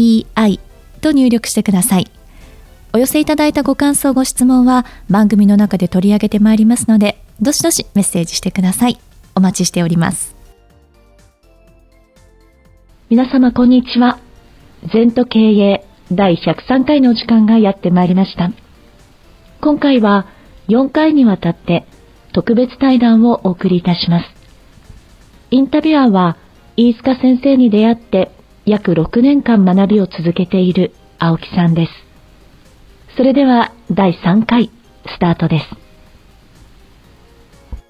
EI と入力してください。お寄せいただいたご感想、ご質問は番組の中で取り上げてまいりますので、どしどしメッセージしてください。お待ちしております。皆様、こんにちは。全都経営第103回のお時間がやってまいりました。今回は4回にわたって特別対談をお送りいたします。インタビュアーは飯塚先生に出会って約6年間学びを続けている青木さんです。それでは第3回スタートです。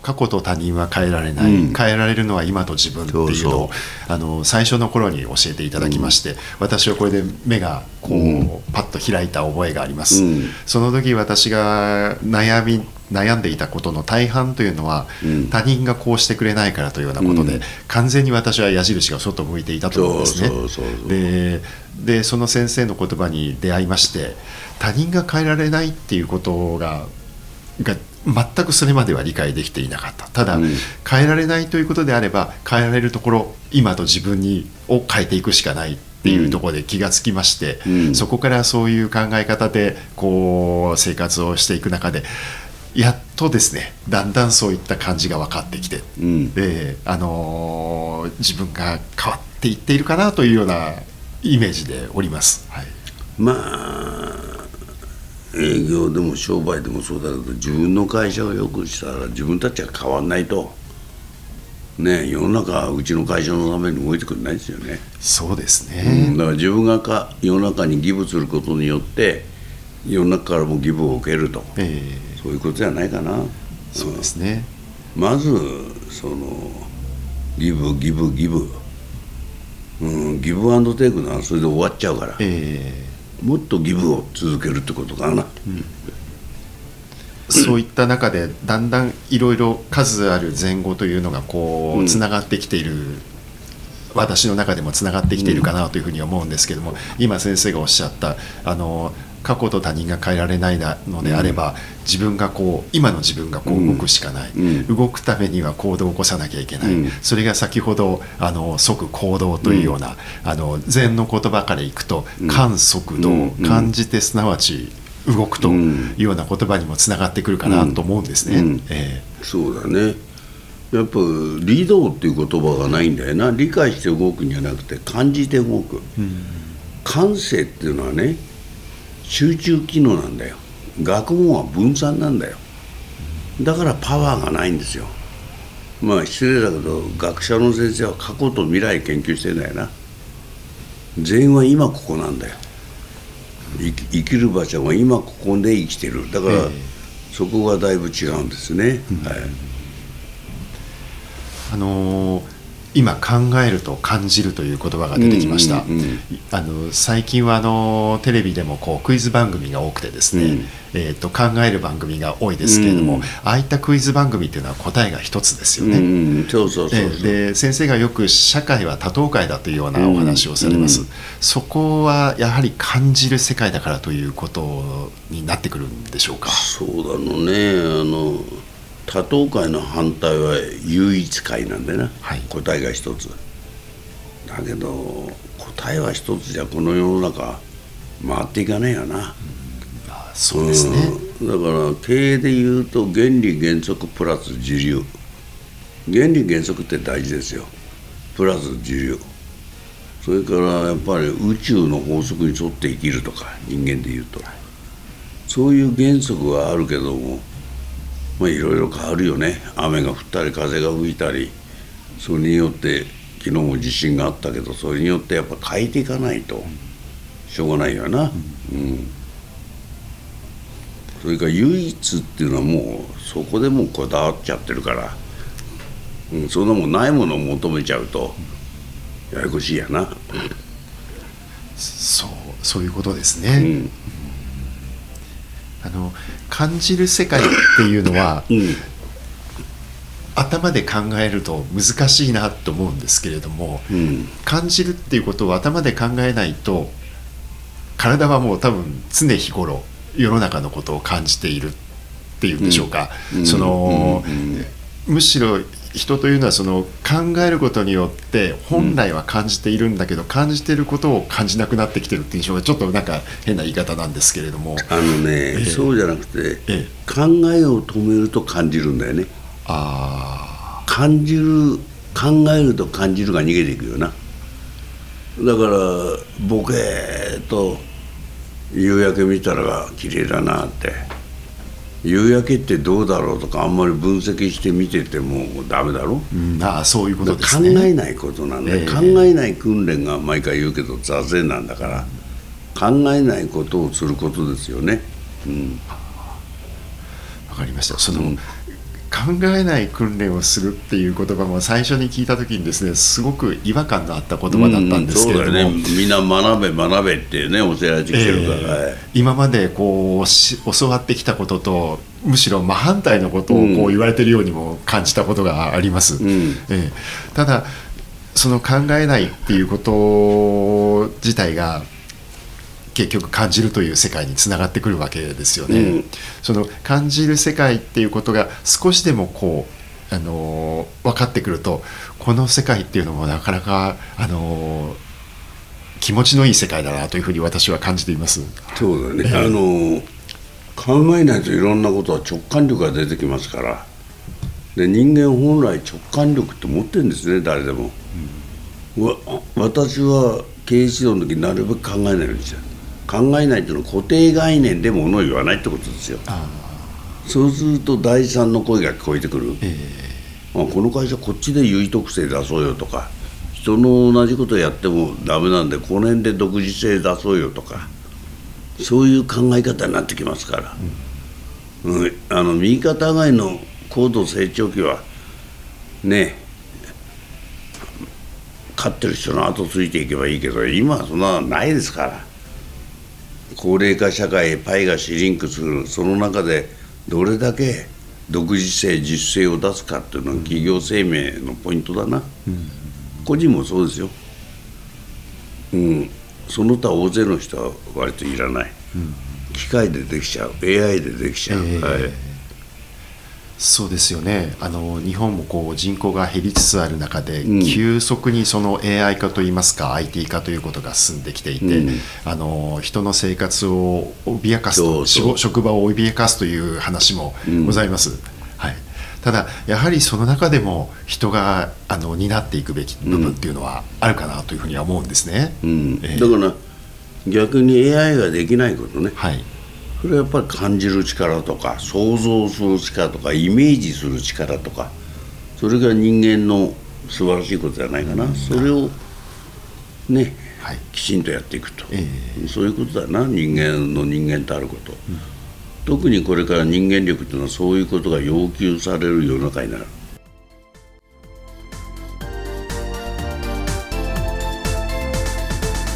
過去と他人は変えられない、うん、変えられるのは今と自分っていうのをあの最初の頃に教えていただきまして、うん、私はこれで目がこう、うん、パッと開いた覚えがあります、その時私が悩み悩んでいたことの大半というのは、他人がこうしてくれないからというようなことで、完全に私は矢印が外向いていたと思うんですね。ででその先生の言葉に出会いまして他人が変えられないっていうことがが全くそれまでは理解できていなかった。ただ、うん、変えられないということであれば変えられるところ今と自分にを変えていくしかないっていうところで気がつきまして、うん、そこからそういう考え方でこう生活をしていく中でやっとですねだんだんそういった感じが分かってきて、うん、であのー、自分が変わっていっているかなというようなイメージでおります。はい、まあ営業でも商売でもそうだけど自分の会社をよくしたら自分たちは変わんないと。ね、世の中うちの会社のために動いてくれないですよね。そうですね、うん、だから自分がか世の中にギブすることによって世の中からもギブを受けると、えー、そういうことじゃないかな。そうですね、うん、まずそのギブギブギブ、うん、ギブアンドテイクならそれで終わっちゃうから、えーもっとギブを続けるってことかな、うん、そういった中でだんだんいろいろ数ある前後というのがこうつながってきている、私の中でもつながってきているかなというふうに思うんですけども、今先生がおっしゃったあの過去と他人が変えられないのであれば、自分がこう今の自分がこう動くしかない、動くためには行動を起こさなきゃいけない、それが先ほどあの即行動というような、あの禅の言葉からいくと感速動、感じてすなわち動くというような言葉にもつながってくるかなと思うんですね。えー、そうだね。やっぱ理道っていう言葉がないんだよな。理解して動くんじゃなくて感じて動く、感性っていうのはね集中機能なんだよ。学問は分散なんだよ。だからパワーがないんですよ。まあ失礼だけど学者の先生は過去と未来研究してんだよな。全員は今ここなんだよ。生きる場所は今ここで生きてる。だから、そこがだいぶ違うんですね、はい、あのー今考えると感じるという言葉が出てきました、うんうんうん、あの最近はあのテレビでもこうクイズ番組が多くてですね、うん、えーと、考える番組が多いですけれども、うん、ああいったクイズ番組っていうのは答えが一つですよね。で先生がよく社会は多等界だというようなお話をされます、そこはやはり感じる世界だからということになってくるんでしょうか？そうだろうね。あの多党会の反対は唯一会なんでな、はい、答えが一つ。だけど答えは一つじゃこの世の中回っていかねえよな、そうですね、うん、だから経営でいうと原理原則プラス自流。原理原則って大事ですよ。プラス自流。それからやっぱり宇宙の法則に沿って生きるとか人間でいうと。そういう原則はあるけどもまあいろいろ変わるよね。雨が降ったり風が吹いたりそれによって昨日も地震があったけどそれによってやっぱ変えていかないとしょうがないよな、うん、それから唯一っていうのはもうそこでもこだわっちゃってるから、うん、そんなもんないものを求めちゃうとややこしいやな。そうそういうことですね、うん、あの感じる世界っていうのは、うん、頭で考えると難しいなと思うんですけれども、うん、感じるっていうことを頭で考えないと体はもう多分常日頃世の中のことを感じているっていうんでしょうか、その、むしろ人というのはその考えることによって本来は感じているんだけど、感じていることを感じなくなってきてるっていう印象がちょっとなんか変な言い方なんですけれども。あのね、えそうじゃなくて、え考えを止めると感じるんだよね。あ。感じる考えると感じるが逃げていくよな。だからボケーと夕焼け見たら綺麗だなって夕焼けってどうだろうとかあんまり分析して見ててもダメだろ、うん、ああそういうことです、ね、考えないことなんで、えー、考えない訓練が毎回言うけど座禅なんだから。考えないことをすることですよね。うん、わかりました。その、うん考えない訓練をするっていう言葉も最初に聞いた時にですねすごく違和感のあった言葉だったんですけれども、うん、ね、みんな学べ学べってね教えられてきてるから、えー、今までこう教わってきたこととむしろ真反対のことをこう言われてるようにも感じたことがあります。うん、えー、ただその考えないっていうこと自体が結局感じるという世界につながってくるわけですよね。うん、その感じる世界っていうことが少しでもこうあの分かってくるとこの世界っていうのもなかなかあの気持ちのいい世界だなというふうに私は感じています。そうだね、えー、あの考えないといろんなことは直感力が出てきますから。で人間本来直感力って持ってるんですね誰でも、うん、私は経営指導の時なるべく考えないようにしてる考えないというのは固定概念でものを言わないってことですよ。そうすると第三の声が聞こえてくる、えー、まあ、この会社こっちで優位特性出そうよとか人の同じことやってもダメなんでこの辺で独自性出そうよとかそういう考え方になってきますから、うん、うん、あの右肩上がりの高度成長期はね勝ってる人の後ついていけばいいけど今はそんなのないですから高齢化社会へパイがシリンクする。その中でどれだけ独自性自主性を出すかっていうのは企業生命のポイントだな、うん、個人もそうですよ、うん、その他大勢の人は割といらない、うん、機械でできちゃう。AI でできちゃう、えー、はいそうですよね。あの日本もこう人口が減りつつある中で、うん、急速にその AI 化といいますか IT 化ということが進んできていて、うん、あの人の生活を脅かすと職場を脅かすという話もございます。うん、はい。ただやはりその中でも人があの担っていくべき部分っていうのはあるかなというふうには思うんですね。うん。えー、だから逆に AI ができないことね、はい、それはやっぱり感じる力とか想像する力とかイメージする力とかそれが人間の素晴らしいことじゃないかな、うん、それをね、はい、きちんとやっていくと、えー、そういうことだな人間の人間とあること、うん、特にこれから人間力というのはそういうことが要求される世の中になる。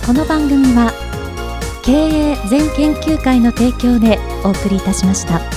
この番組は経営全研究会の提供でお送りいたしました。